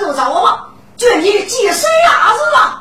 就找我吧，就你最水儿子了。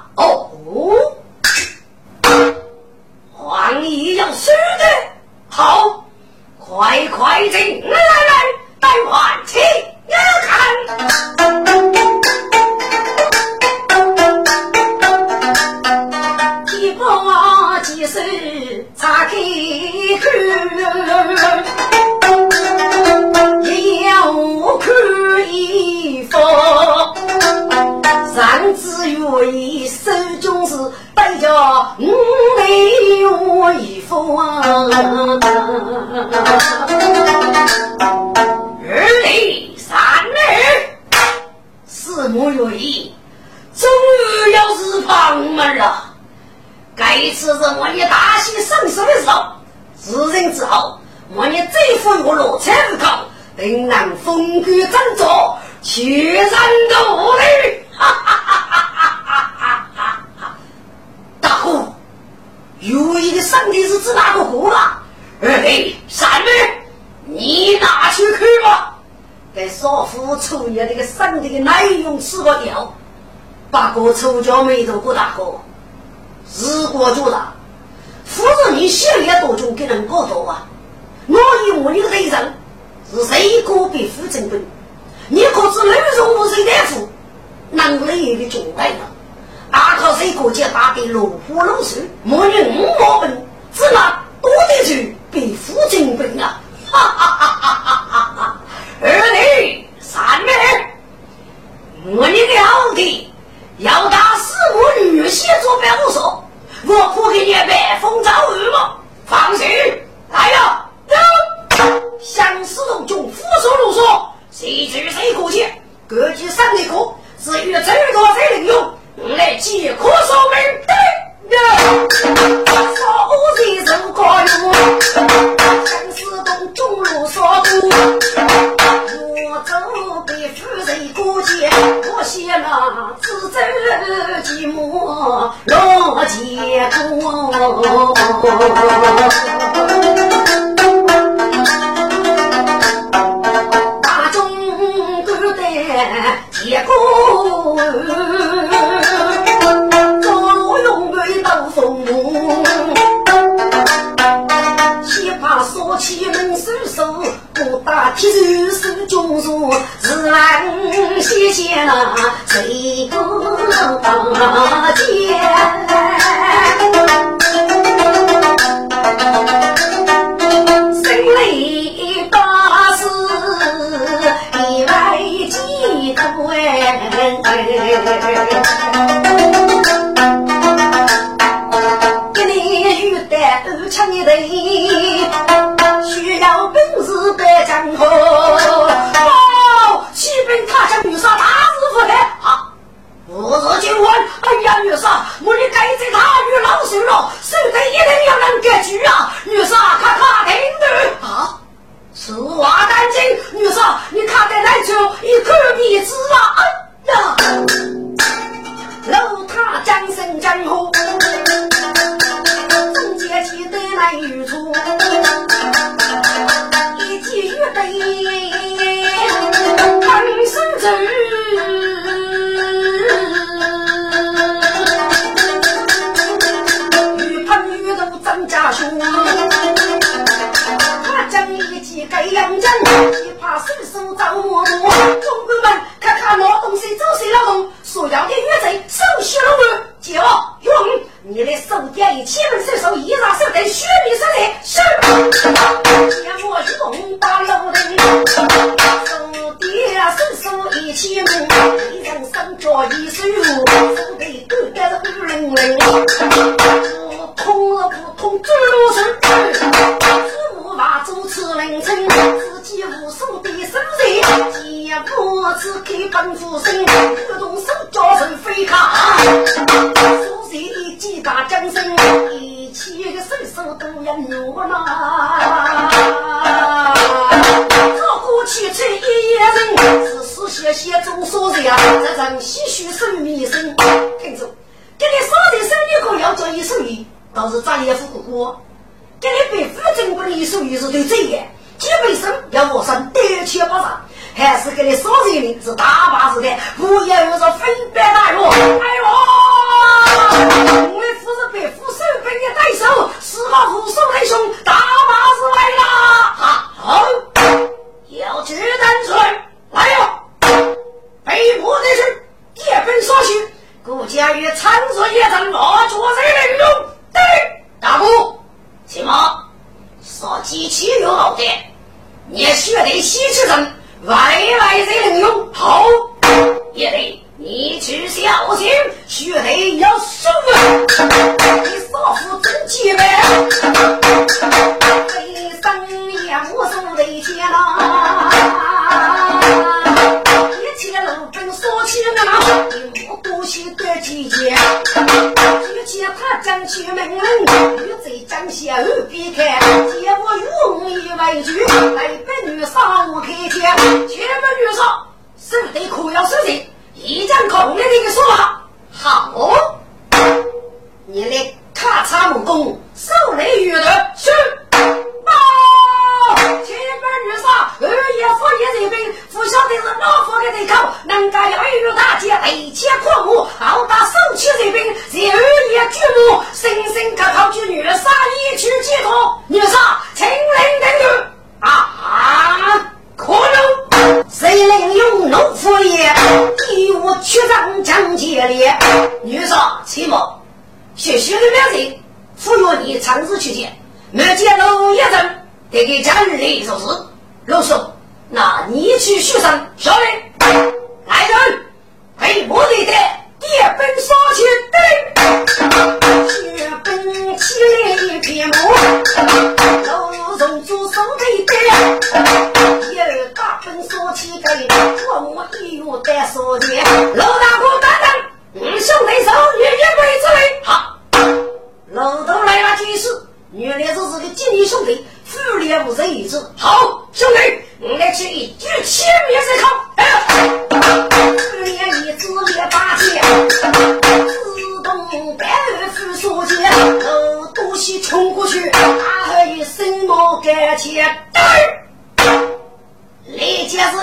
我们没走不打工。找也副哥哥，给你背负中国的一手一术就这样，基本上要我上得钱不上，还是给你少些名字大把子的，不要有着分别大哟。哎呦，我的夫人被夫人被你带走，死马虎手来凶，大把子来啦！啊，好，要举单出来，来哟，被迫的是夜奔杀去。顾家与仓鼠也战落脚在林中。对，大哥，起码杀机器有好的，你学得西吃人，外来人能用？好，也得你吃小心，学得要顺。李家是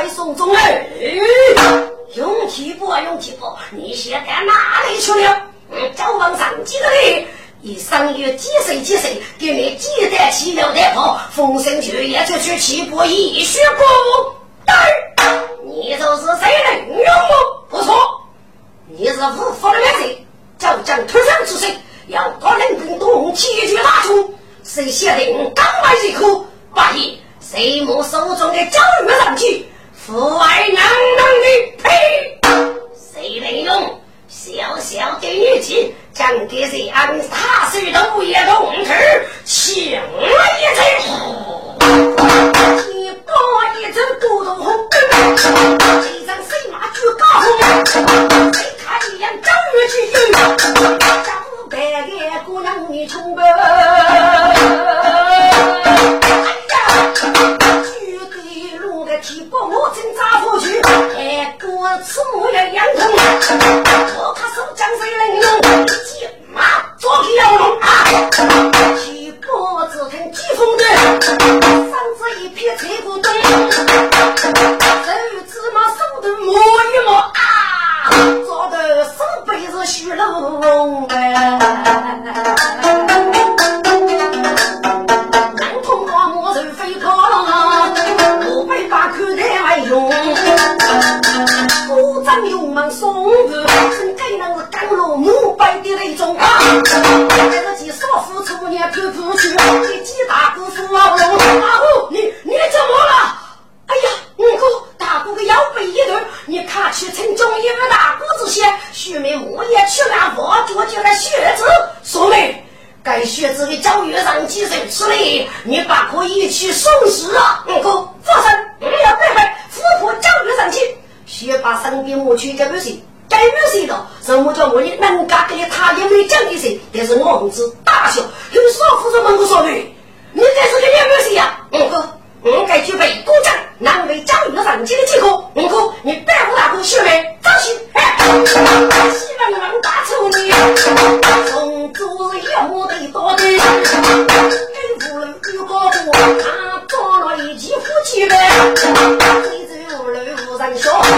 来送终哎，用气不用气不，你现在哪里去了？找往上几个嘞？一上月几岁几岁，给你几代起了代炮，风声去也就去起步一血过。对，你就是谁人用我？不错，你是五福的元帅，就将突上之岁，要搞人兵多，齐聚大冲。谁写的刚外一口？八爷，谁摸手中的诏狱上去？父爱囊囊的，呸！谁能用？小小的力气，将给谁安踏碎的一个红尘，醒了一阵。一把一阵狗头红，这张神马去高红，谁看一眼正月去运，张白脸姑娘你穷白。哎呀！提拨我进扎府去，哎，哥吃母也养童，我怕受江水淋漓，急马捉起要龙啊！提拨只听疾风的，身子一撇退不动，手芝麻手头摸一摸啊，抓得手背是血肉。虚龙龙勇猛松子，真该那是刚落母败的那种啊！在这几少妇初年跑出去，给几大姑父啊龙阿虎，你你怎么了？哎呀，五哥大姑的腰背一抖，你看去城中一个大姑子些，须眉木叶去了佛脚就那血子，说没？该学子的教育上几岁吃嘞？你把可以去送死啊！五哥，放心，不要背背，夫妇教育上去。先把身边母去给不谁，给不谁的，什么叫我的能干给他也没讲给谁，但是我儿子大小有少负责门口说的，你这是个两个谁呀？五哥，我该去备国家，难为江鱼的上级的气哥，我哥，你别和大哥学妹，走起！西门王大厨呢？从左一户到右，跟夫人高过他，多了一起夫妻们。你走路人少，夫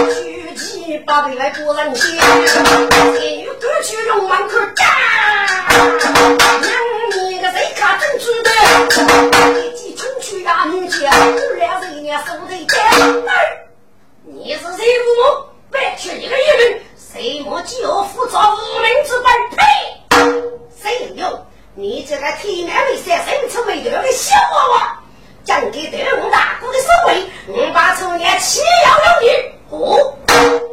妻八辈外不人亲，男女各去龙门口站。谁看真值得？一骑冲去呀女家，两人家手头干。你是谁父母？别去一个人，谁莫就负责无名之辈？呸！谁有？你这个体面为三生出为这个小娃娃。讲给对我大哥的守卫，我把从年岂要有你？哦，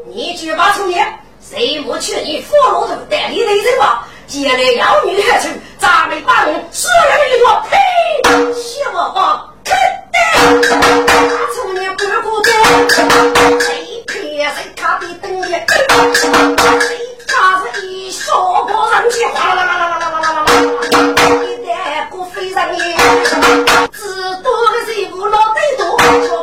你就把从年，谁不去你佛罗头带你的人吧？接来妖女何处？咱们把我死人一朵，呸！小娃娃，肯定！把从年不顾的，谁骗谁看的灯也谁家是一说过人去，哗啦啦啦啦啦啦啦啦啦，一代过非常严。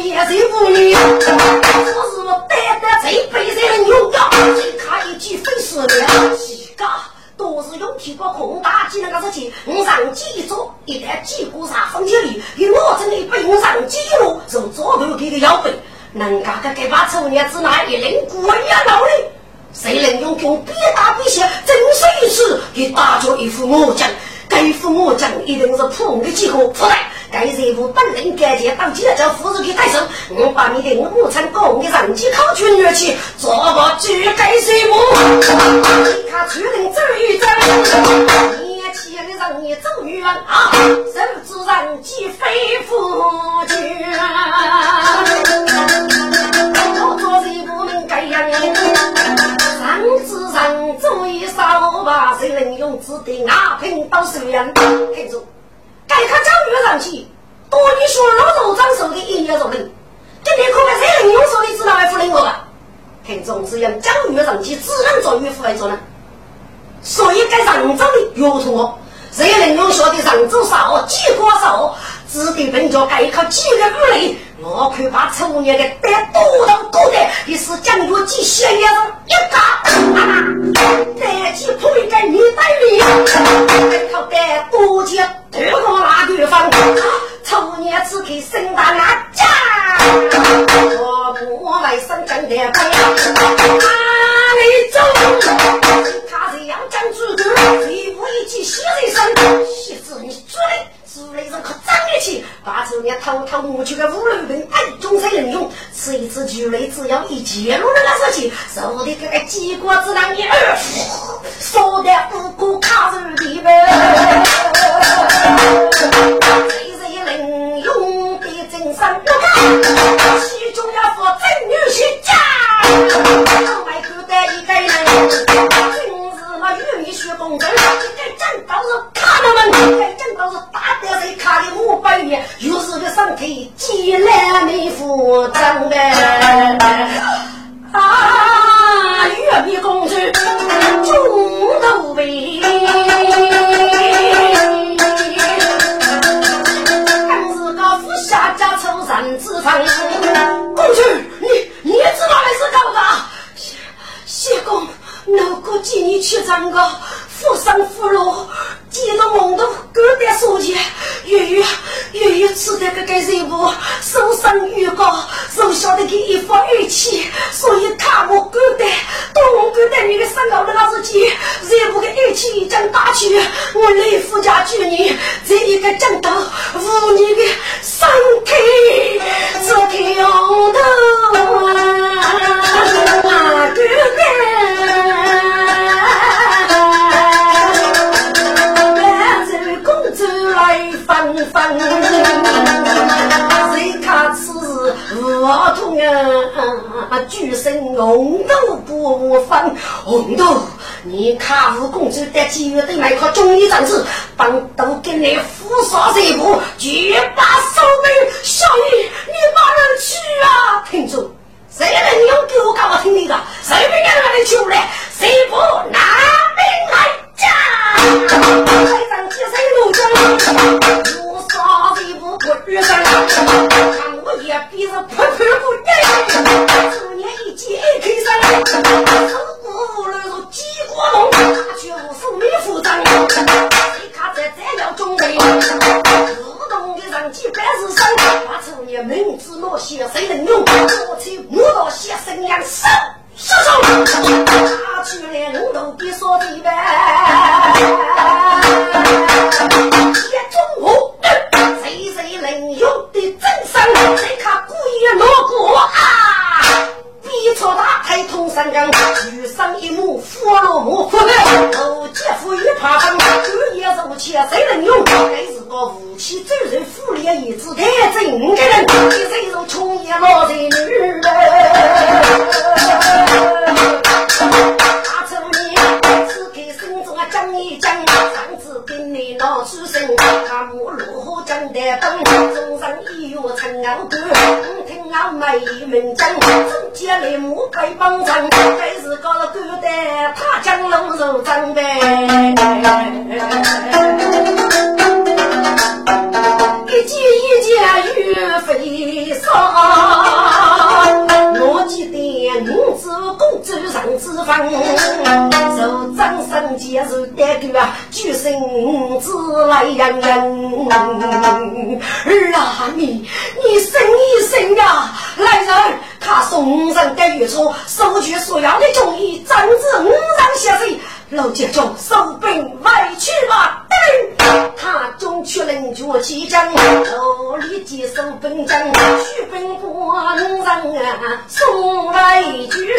也是妇女，我是我单单最悲惨的牛家，谁看一句非死了，几个都是用提过空大几那个事情，我上几一做，一旦几股啥风起里，给我这里被我上几路，就左头给个腰背，能干个给把丑年子那一人过也老的，谁能用用比大比小，真是一次给打着一副魔将，该副魔将一定是普通的几个出来。该人物本领干净，当街叫夫人去带走。我把你的我母亲告你上街考取女婿，做我举该人物。你看出人走一走，年轻的让你走远啊，甚之人你非夫君。我做人不能这样，上至上做一少把，谁能用纸的拿平到手人？看住。该看教育上去，多你说老肉长手的一年肉人，今天可能谁能用手的知道来扶领我吧？听众只用江月上去，只能做岳父来做呢。所以该上州的岳同学，谁能用说的上州少，几个少，只给本家盖一靠几个屋里。我看把丑年的带多到高的，也是将月几血也是一个，带起铺一个女带里，靠带多钱多个那地方，丑年只给生大俺家，我我来生真的他这样讲主子，谁不一起写一声？写字你做的。主雷人可长得起，把这年偷偷摸去个五路兵，哎，终身能用。此一次主雷只要一揭露了那事情，受的个鸡瓜子囊一二，说的无辜卡入地呗。谁谁能用的真身，其中要说真女婿家，外头带一个人。那玉米学工程，这真都是卡的们，这真都是大得谁卡的五百年，又是个身体积烂没负账的。啊，玉米工程中头呗，老哥见你去唱歌，富上富落，见到梦都隔点书记，月月月月吃的个个人物，受伤预告，从小的给一副语气，所以他我隔得，东隔得你的三老的老司机，人物的语气讲打去，我来富家娶你，这一个正道，无你的身体，这条头啊，哥哥。谁看此我痛啊！举身红豆不分，红豆，你看吴公主在几月的那颗中医长子，帮都给你扶上这步，绝把手柄。小玉，你把人去啊！听住，谁能用给我听你的？谁不让那里出来？谁不拿命来？台上接水路中，我杀谁不不遇上？看我一鼻子噗噗不粘，昨年一揭开衫，手鼓乱如鸡瓜笼，却无数没服装。你看这这了。中备，自动的上机百事生，把昨年名字落写谁能用？我去摸到写生样手。叔叔，他去了五头的说的呗。一中午，谁谁能用的真身？谁看故意落过啊？逼出大太通三更，举上一幕佛罗木，后姐夫一爬上，半夜入去谁能用？该是个武器最人富烈一子太真个人，你谁若冲一老人女打成你讲一讲，上次给你闹出声，他母如何讲得本，中上一月成熬干，听俺妹们讲，中间的母被帮衬，该是搞了狗的，他讲龙肉长的。一件一件玉飞霜，我记得五子公主上脂肪，受掌声接受带个啊，举身子来养人。儿啊，你你生一生呀，来人，他送上的月初，收取所要的中医，长子五让下水。老姐就收兵外去吧。他中去领脚起将，我立即收兵将，去兵官人送外去。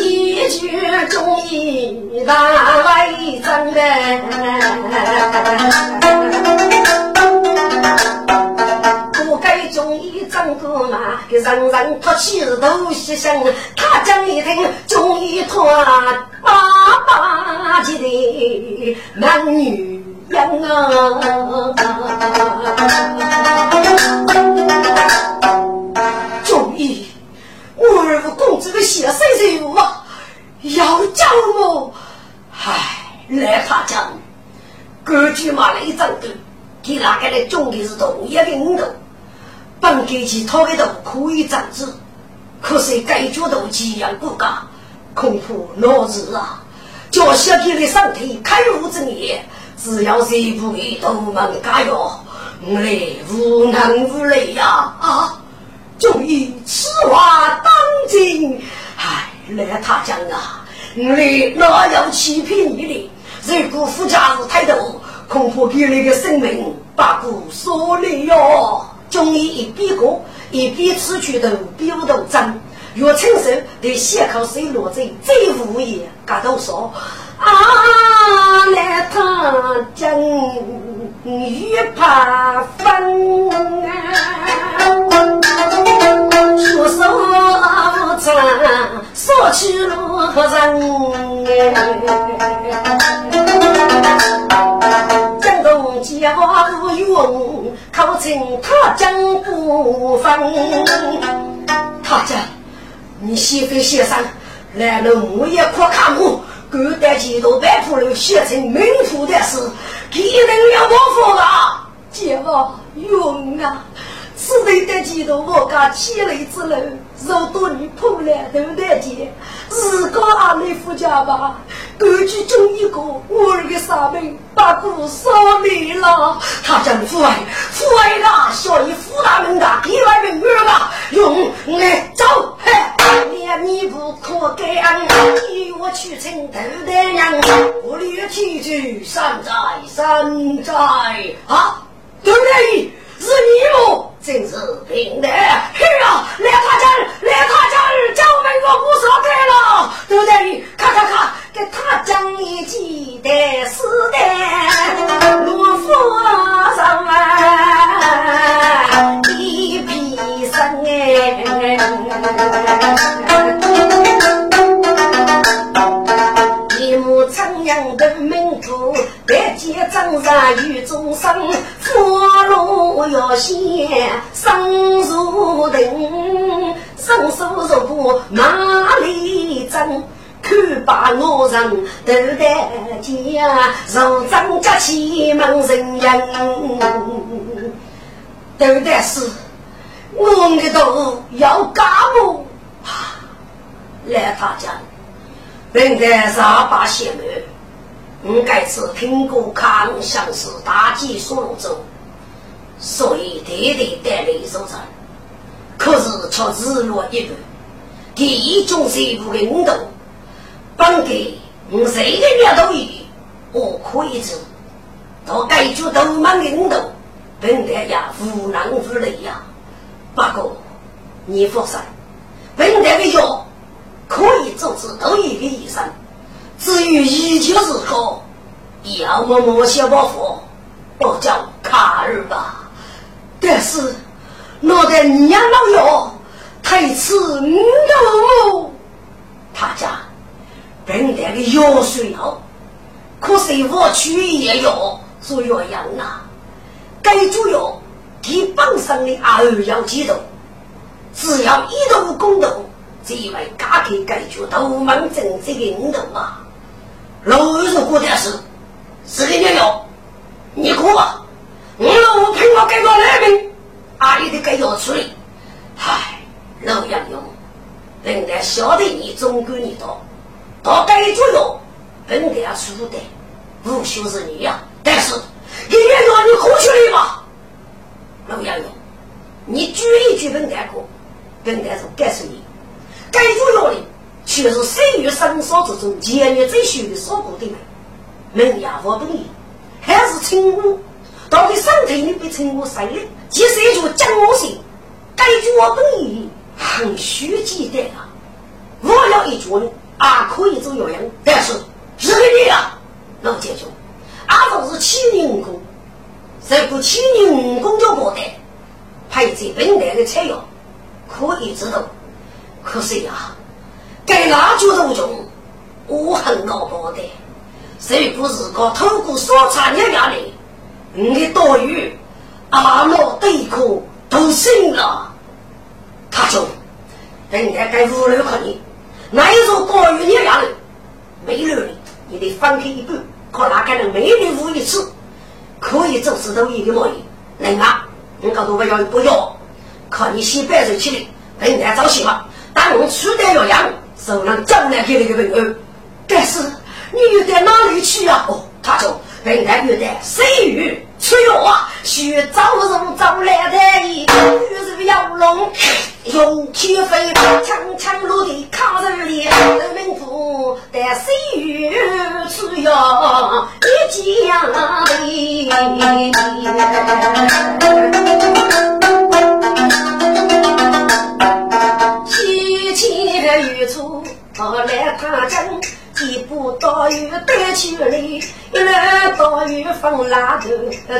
一句中医大外征哥嘛，给人人托起头西厢，他讲一听，中一团八八级的男女样啊！终于，我儿子公子的血色人物啊，要叫我，唉，来他讲，根据马来战斗，给哪个来种的是同一个领导，本该其他的都可以战治，可是该角度几样不干。恐怕老子啊，叫小弟的身体开悟之年，只要谁不给都门加油，我来无能无力呀！啊，终于此话当真，唉，来他讲啊，我来哪有欺骗你的？如果夫家是太多，恐怕给你的生命把骨锁了哟。终于一边过一边吃去头，表头争。岳青寿对血口水落在最无言，嘎都说啊，来他将玉怕分啊，出手无常，说去路人江东家无用，考清他将不分，他家。你先飞先生，来了木叶阔卡木，古代几多白土路写成名铺的事，给人要我服啊！姐夫，用啊！此地的几多我家千里之路，若多你破了都得见。如果阿妹夫家吧，根据中一个我儿的杀命，把骨烧没了。他将父爱，父爱啊，小姨父大门的，一来人儿啊，用来走，嘿，连你不可给俺，替我去请头的娘，我立天主山寨山寨啊，对不对？是你么？真是平的，去啊！来他家，来他家，叫门我不说对了，对不对？咔咔咔，给他讲一记得是的，罗夫上啊，一皮生哎，一目苍阳的门主。百劫征战与众生，佛路要险，生如定，生死如布哪里争？看把我人都得家，如张家气门人人，都得是我们都要干部来他家，本该上把血门。我该次听过康相是大吉所罗州，所以代代带来收成。可是却日落一半，第一种税务的运动，本给我谁的月都有，我可以做。到该局都忙的运动，本来呀无能无力呀。不过你放心，本来的药可以做出都一个医生。至于一切日后，要么莫些包袱，我叫卡尔吧。但是，我的娘老哟，太次五六他家本来的药水药，可是我去也要做药养啊。该主要给本身的二要几度，只要一度公道，这一位家给该就都门正这个五度啊。老二是过点事，是个娘要你过吧。我老五凭我改个来命，阿姨的改要处理。唉，老杨勇，本该晓得你总管你多，到该主要本该要输的，不休是你呀。但是一年要你过去了吧？老杨勇，你举一举本该过，本该是告诉你，该主要的。却是生于生少之中，前面最秀的少过的门，门牙我本意，还是称呼，到底身体里被称呼谁了？即是一句讲我心，该句我本意很虚简单啊！我要一句呢，啊可以做鸳鸯，但是是个你啊，老姐姐，阿都是七年武功，再过七年武功就过得，配这本来的菜肴可以知道，可是呀。该哪就都中，我很恼火的。谁不是个透过所产业压力，你的待遇阿莫对口都信了。他说：“等下该五六块你，那一座待遇你压力，没了你得翻开一半，可哪个能每年五一次，可以做石头一个模样。能啊，你搞多不要不要，看你先摆着起来，等下找媳妇，当我出得了样，手上将来给那个朋友，但是。”你又到哪里去呀？哦，他说本来又在水域出游啊，需早入早来的一玉树摇龙，用铁飞枪枪落地卡着里，人民府在水域出游一家人，千余处来看真。一步到雨带秋雷，一路到雨风拉头，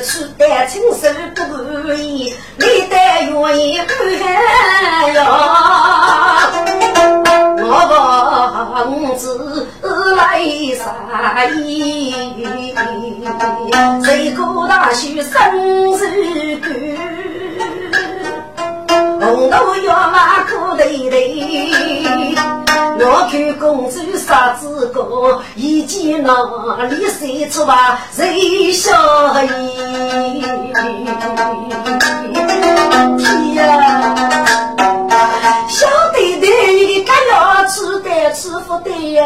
出得青手不如意，来得愿意看呀。我王子来杀意，谁个大秀生日歌，红豆月马苦累累。我看公主啥子个，一见哪里谁出吧谁笑意？天呀！小弟弟，你该要吃的吃不得呀！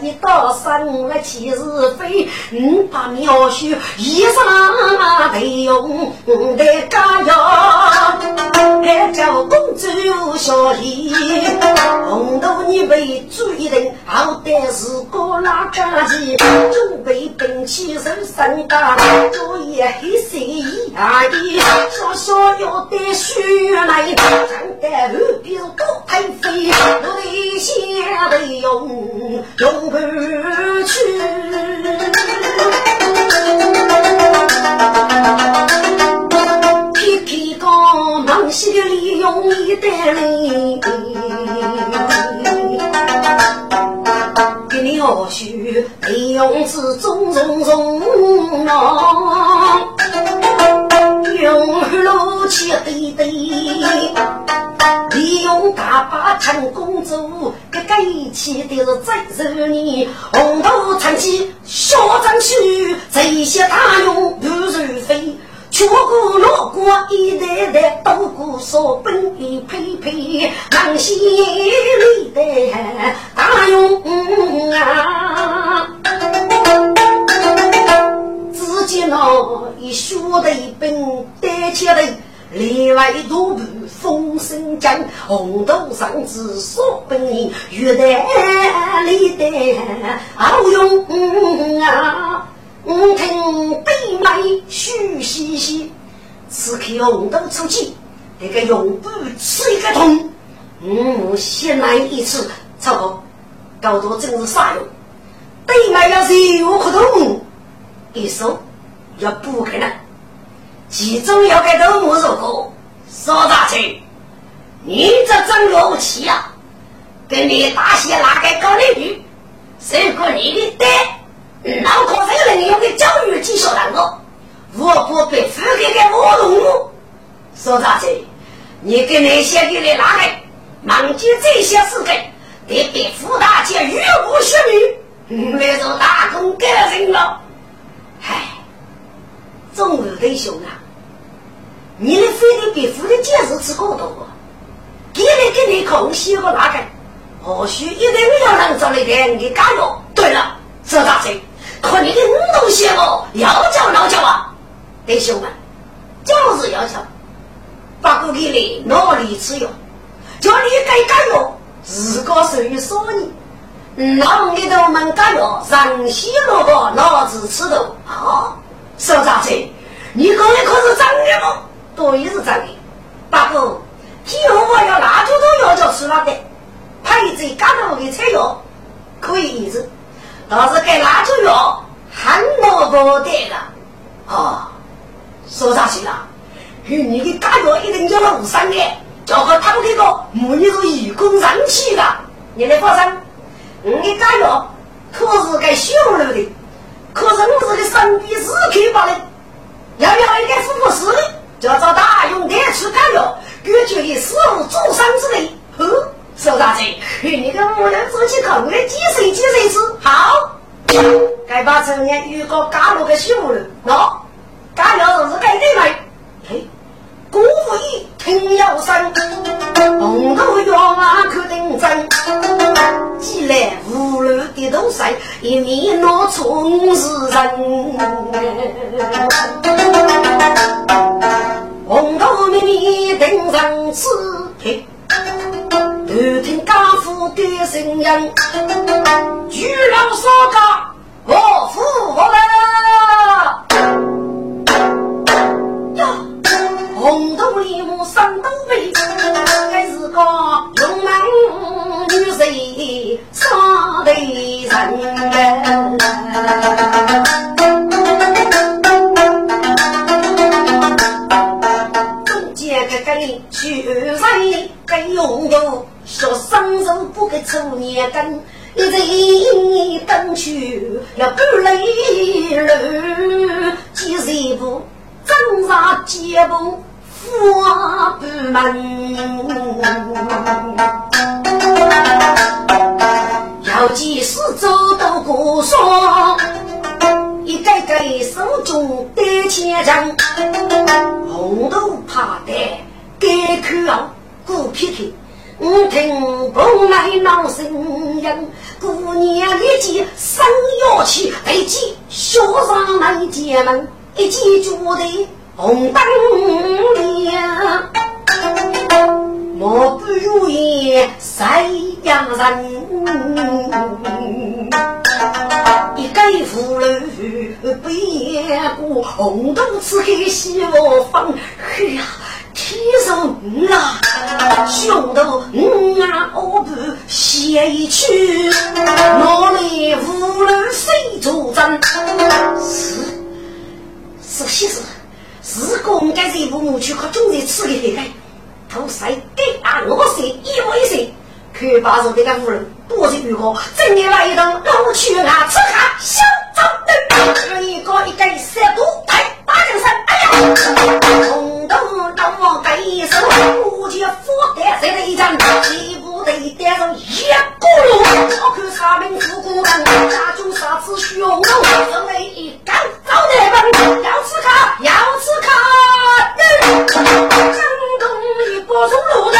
一到上了七日飞，你把苗绣衣裳得用得加要，还叫公主小姨，红豆你被追人，好歹是个拉家鸡，准备兵器手上打，作业黑色一样的，小小要得血来，长得后边多太肥，内心得用用不去。天天讲忙西里用一袋零，给你二叔利用子中中中啊，把成公主，个一起的是再十年，红头长起小张须，这些大用如如飞，却过路过一代代，都过说本一配配，南西里的大用啊，自己那一学的一本带起来。另外多部风声讲，红豆上子说本人玉带里的好用啊！我听北妹嘘嘻嘻，此刻红豆出去，那个用布吃一个痛。嗯，先来一次，超哥，搞多真是啥用？北妹要是有可动，一说要不可能。其中要给头目说过，说大嘴，你这真了不起呀！跟你大些哪个搞领域？如果你的爹脑壳这个人用的教育技术难个，我不被付给给我弄。说大嘴，你跟那些给你哪个忘记这些事情，得被付大姐越过血命，那种大功给人了。唉，中午的兄啊！你的非得比夫的见识吃够多，给你给你空写个那个，或许一定要能找来点你加油。对了，周大嘴，可你的五东西哦，要叫老叫啊，弟兄们，就是要叫，把过给你努力吃药，叫你该加油，自个属于说你，让你都们加油，上西萝卜老子吃的好，周大嘴，你讲的可是真的吗？对，是真的。大哥，以后我要蜡烛都要叫吃了的，配在家头的菜药可以一直，倒是给蜡烛药很萝卜的了。哦，说啥去了？与你的家药一定要路上的，叫个他们这个母女是一工上去的。你来放心，你敢要？可是该修了的，可是我这个身体是可把的，要不要一个副副师的，就找大用的去干了，根据的师傅做生之类。呵，收大嘴，你个木人做起口来几岁几岁吃好？该把成年预告加入个修了，喏，嘎了是该的来。嘿，父一听要声，红头冤枉可定真。既来无路的东西，一面拿从是人。红头妹妹定人吃，嘿，都听家父的声音，巨老说家，我父我来。头立木三斗背，还是个勇猛女婿杀敌人。中间个个去人个拥有，说生手不给抽年根，一人登去要不累了，几十步挣扎结步。花不门，要几时走到过双？一个个手中戴千针，红头怕的该口顾皮皮，我听宫内闹声音，姑娘立即生要气，立即学上门进门，一记住的。红灯亮，莫不如意谁样人？一个妇女背过红豆子给西我放，哎呀，天上啊，兄头啊，我不写一曲，哪里妇女谁作证？是是些是。自公该是父母去靠种地吃的黑盖，头谁给啊？我谁一为谁？可把着这个妇人多是如何？今年来一顿老去啊，吃下小早灯，一个一个三多台打人声，哎呀！红头老王盖手，不见福德谁的一张，几不得带上一锅炉，我看杀命富贵人，家中啥子凶恶，人为一干早得门，要吃卡要吃卡，江东一波从路来，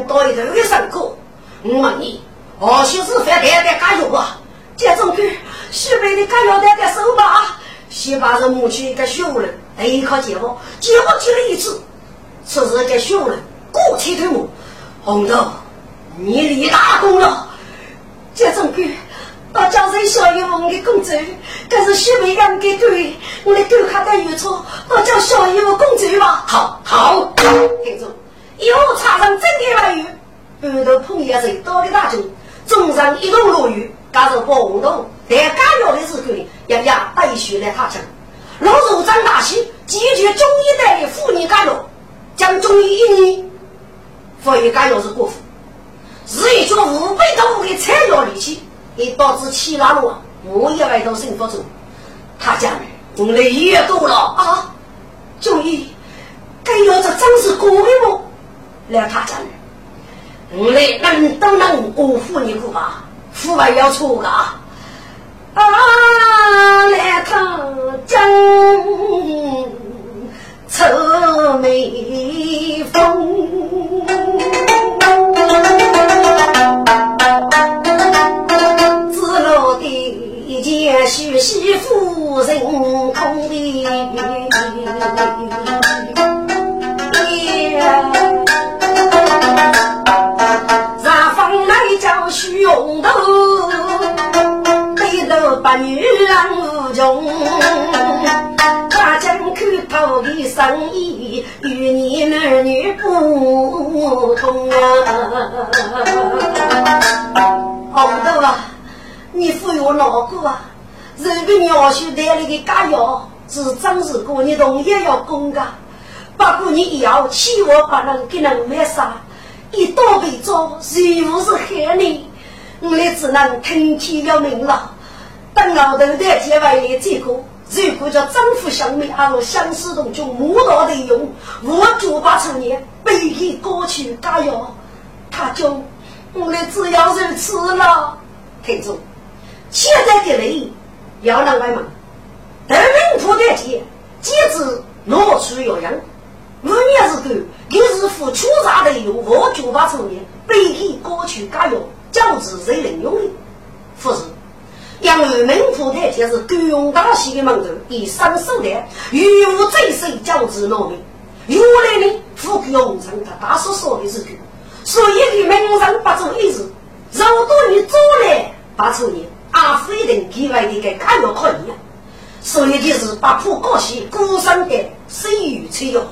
一头的。我问你，二叔是饭店的加油啊？这种去西北的加油站的手吧？西把人母亲一个熟人，一靠节目，节目去了一次，此时个熟人过去头目，红豆，你立大功了。这种去到江山小姨夫的公主，可是西北人给对，我的狗看到有错，到叫小姨夫公主吧。好，好，听住，以后插上真的话语。半头碰叶子，到的大军，中上一同落雨，加上暴动，在干药的时候呢，要要带血来他城。老肉张大喜，解决中医代的妇女干药，将中医一年，服一干药是过户，日一做五百多的菜药力气，也导致其他路我一外头生活中，他讲我们的也多了啊，中医干药这真是过的么？来他讲。我来人都能辜负你苦吧？父辈要错个啊！来趟江愁眉峰，自落的见许媳妇人空的。虚荣头，背头把女人无穷。大将口头的生意与你儿女不同啊！红豆啊，你忽悠哪个啊？这个鸟叔带来的家药是真是过你同样要供的，不过你要欺我不能给人买啥。一刀被捉，谁不是害你？我们只能听天由命了。等老头的结为了这个，如果叫丈夫相妹，而相思同就母道的用，我九八成年背给过去加油，他就我们只要如此了。听住，现在的人要让外们，人民不得钱，戒指拿出要样。五年是够，又是付出啥的用，我九八成年背给过去加油。教子谁能用的？不是，杨二门铺台就是够用大戏的门头，以上手段，与无最手教子农民。原来呢，富贵红尘，他大叔说的是对，所以的门上不做一事，如果你做来不出年，阿非等给外的给看到可以。所以就是把铺高些，孤身的谁与吹哟。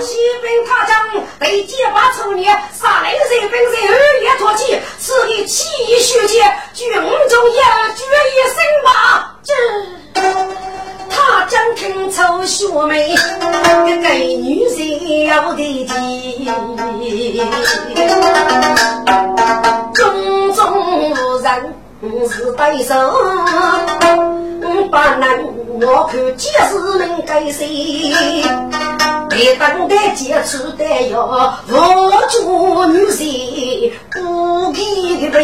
西兵他将被结拔出年，杀来日本人二月脱气，赐给七一血界，军中一决一生吧。他将听出学妹，给女人要的急，种种人是对手。不能，我看，即使能改谁？别等待接触的哟，我做女婿不给的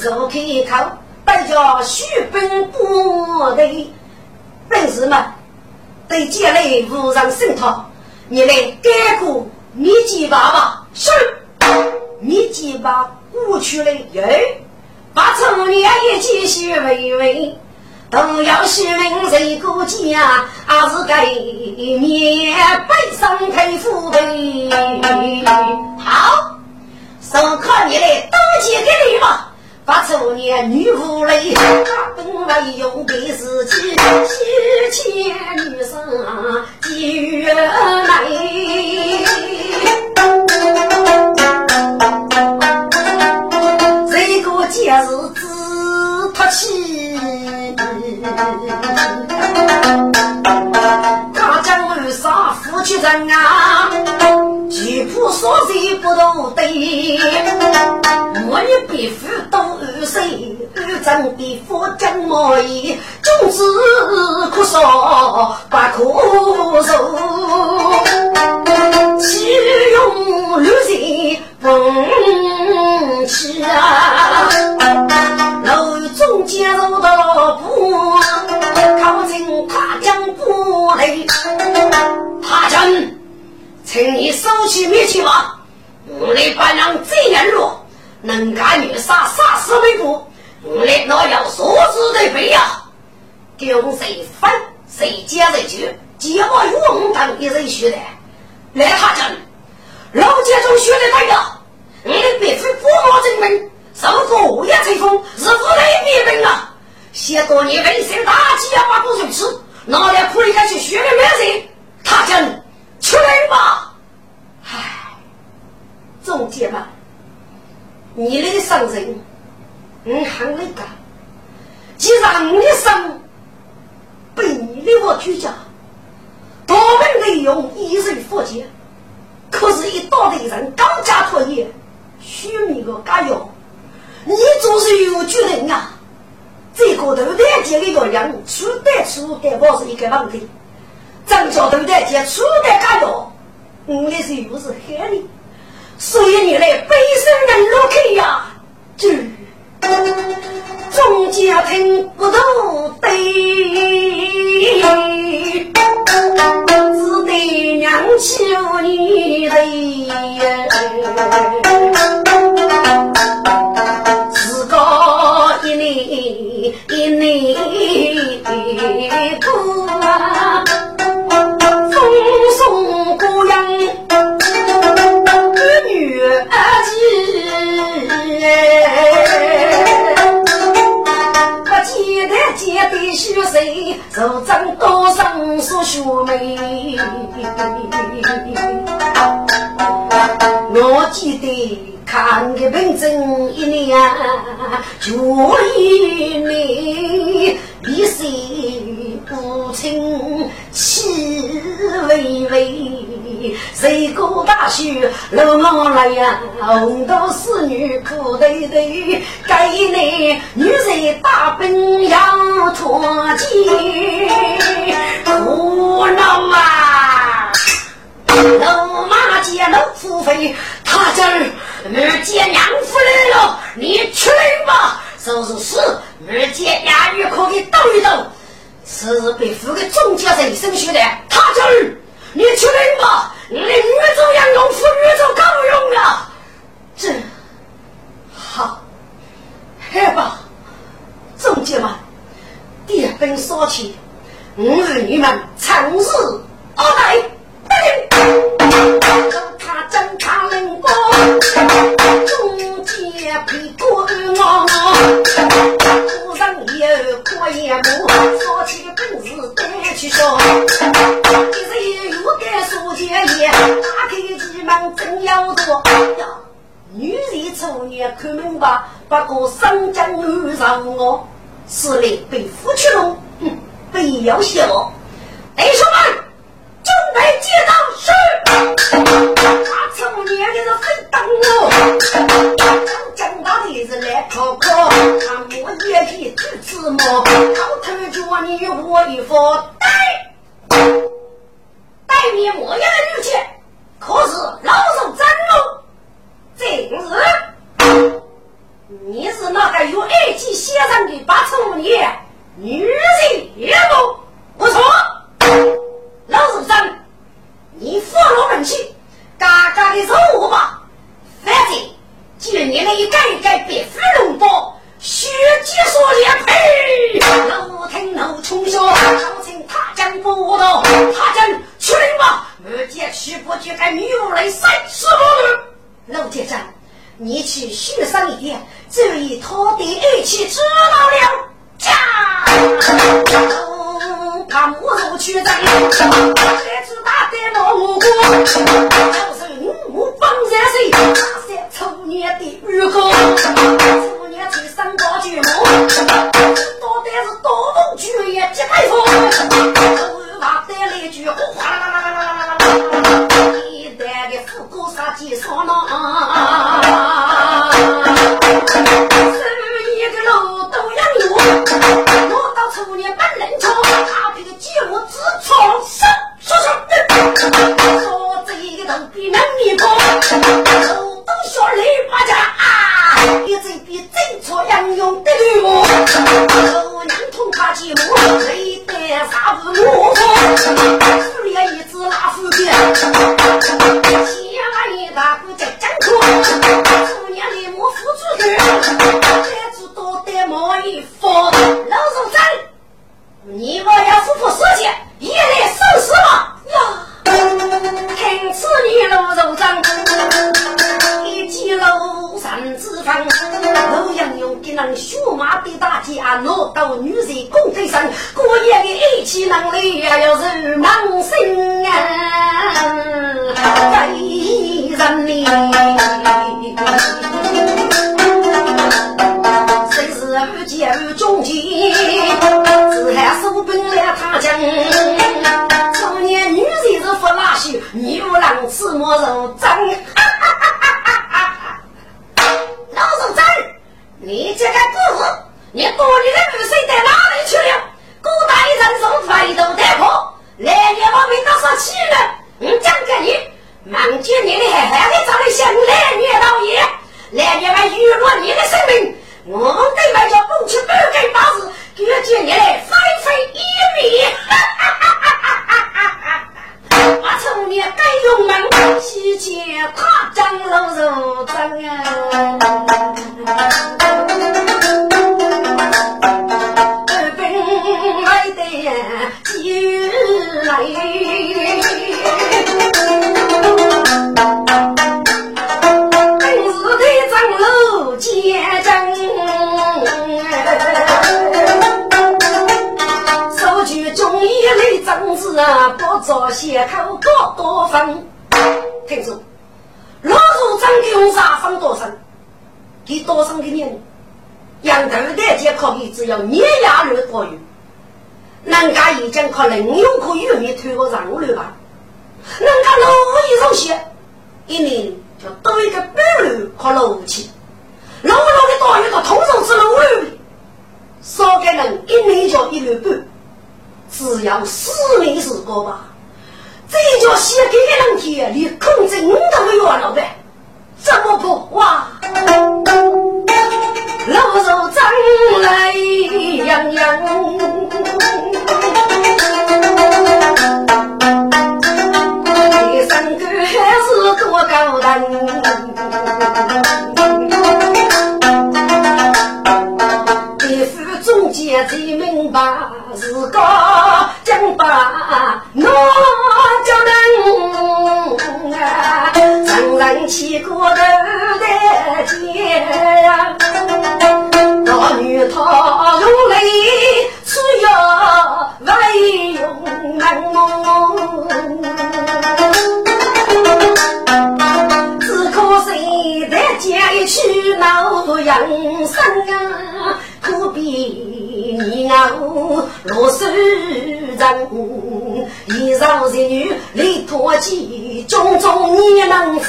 入开口，大家须奔波的本事嘛，对将来无人胜他。你来改过你几把吧？是，你几把过去了。哟，把从年也继续维维，都要是问谁过家，还是该面背上佩服呗。好，送客你来登记给你吧。把初年女妇泪，他本为用的是几西钱女生几月来？这个节日只托起，大江岸上夫妻人啊。女仆所谁不都对？我女别夫都二岁，二丈别夫将莫言，总之可说不可受。岂用六岁风起啊？楼中间入到不，靠近他将不来，他将。请你收起灭气吧！我来扮人这样弱，能干女杀，杀死为父。我来那要说子的背呀！跟谁分谁接谁去，结果与我们一人学的。来他讲，老街中学的对呀！你的别府不毛正门，受过五夜吹风，是无雷灭本啊！写多年文生大计要把不如此，哪里可以再去学的没人？他讲。出来吧！唉，总监们，你那个伤人，你喊那个，既然你的伤被你的我居家，多门内容一人负责，可是，一道的人高价托业，虚名个加油，你总是有巨人啊！这个头戴这个月亮，出得出得我是一个问题。张家头在接初代家药，我的是又是黑的，所以你来背身人落去呀！就中间听不懂对，只得娘求你嘞，自个一年一年过。送姑娘女儿我记得许谁，手掌多上说学妹。我记得看个本正一年，就一年，一岁不清。谁过大雪路忙来呀？红豆丝女苦堆堆，该内女人大奔要脱肩，苦恼啊！老马见老夫飞，他这儿儿见娘夫来了，你去吧。就是是，儿见伢女可以斗一斗。是被富的中家人生学的，他叫儿，你出来吧！你女做人用，妇女做高用啊！这好，好吧，众姐们，点兵杀起，我是你们长日二代，不过生将遇上我，是来被夫去了，哼，不要谢我。弟兄，准备接到是。他从年的是奋斗我，真正大的是来考考，看我眼皮吃芝麻，偷偷叫你我一副呆带你模样的女婿，可是老手真这，真是。你是那个有爱妻先生的八成五年女婿也不？不错。どう、三。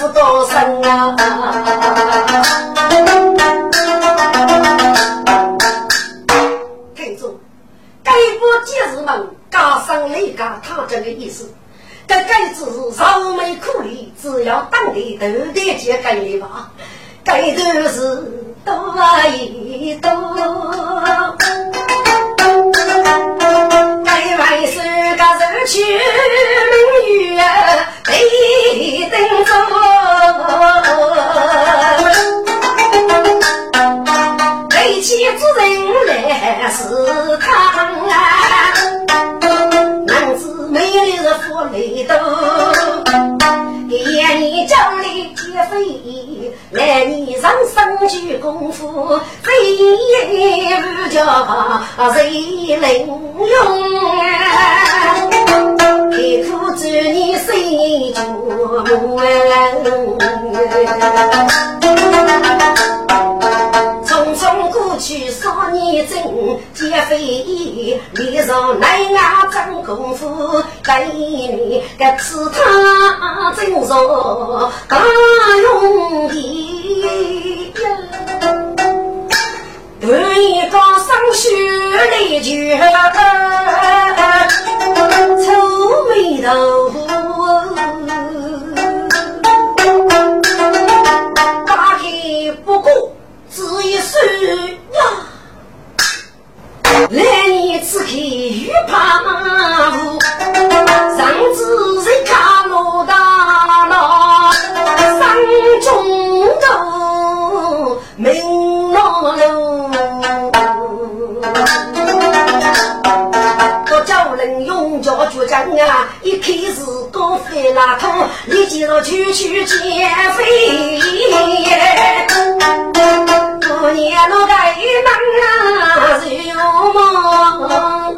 你能劫匪脸上难压真功夫，给你个刺他真说大用的，对一个生血的绝，愁眉头。来年此刻欲怕无，上至人家罗大佬，山中头明罗路，我叫人用脚决战啊！一开始高飞拉通，立即了去去减肥，我年老该忙啊旧梦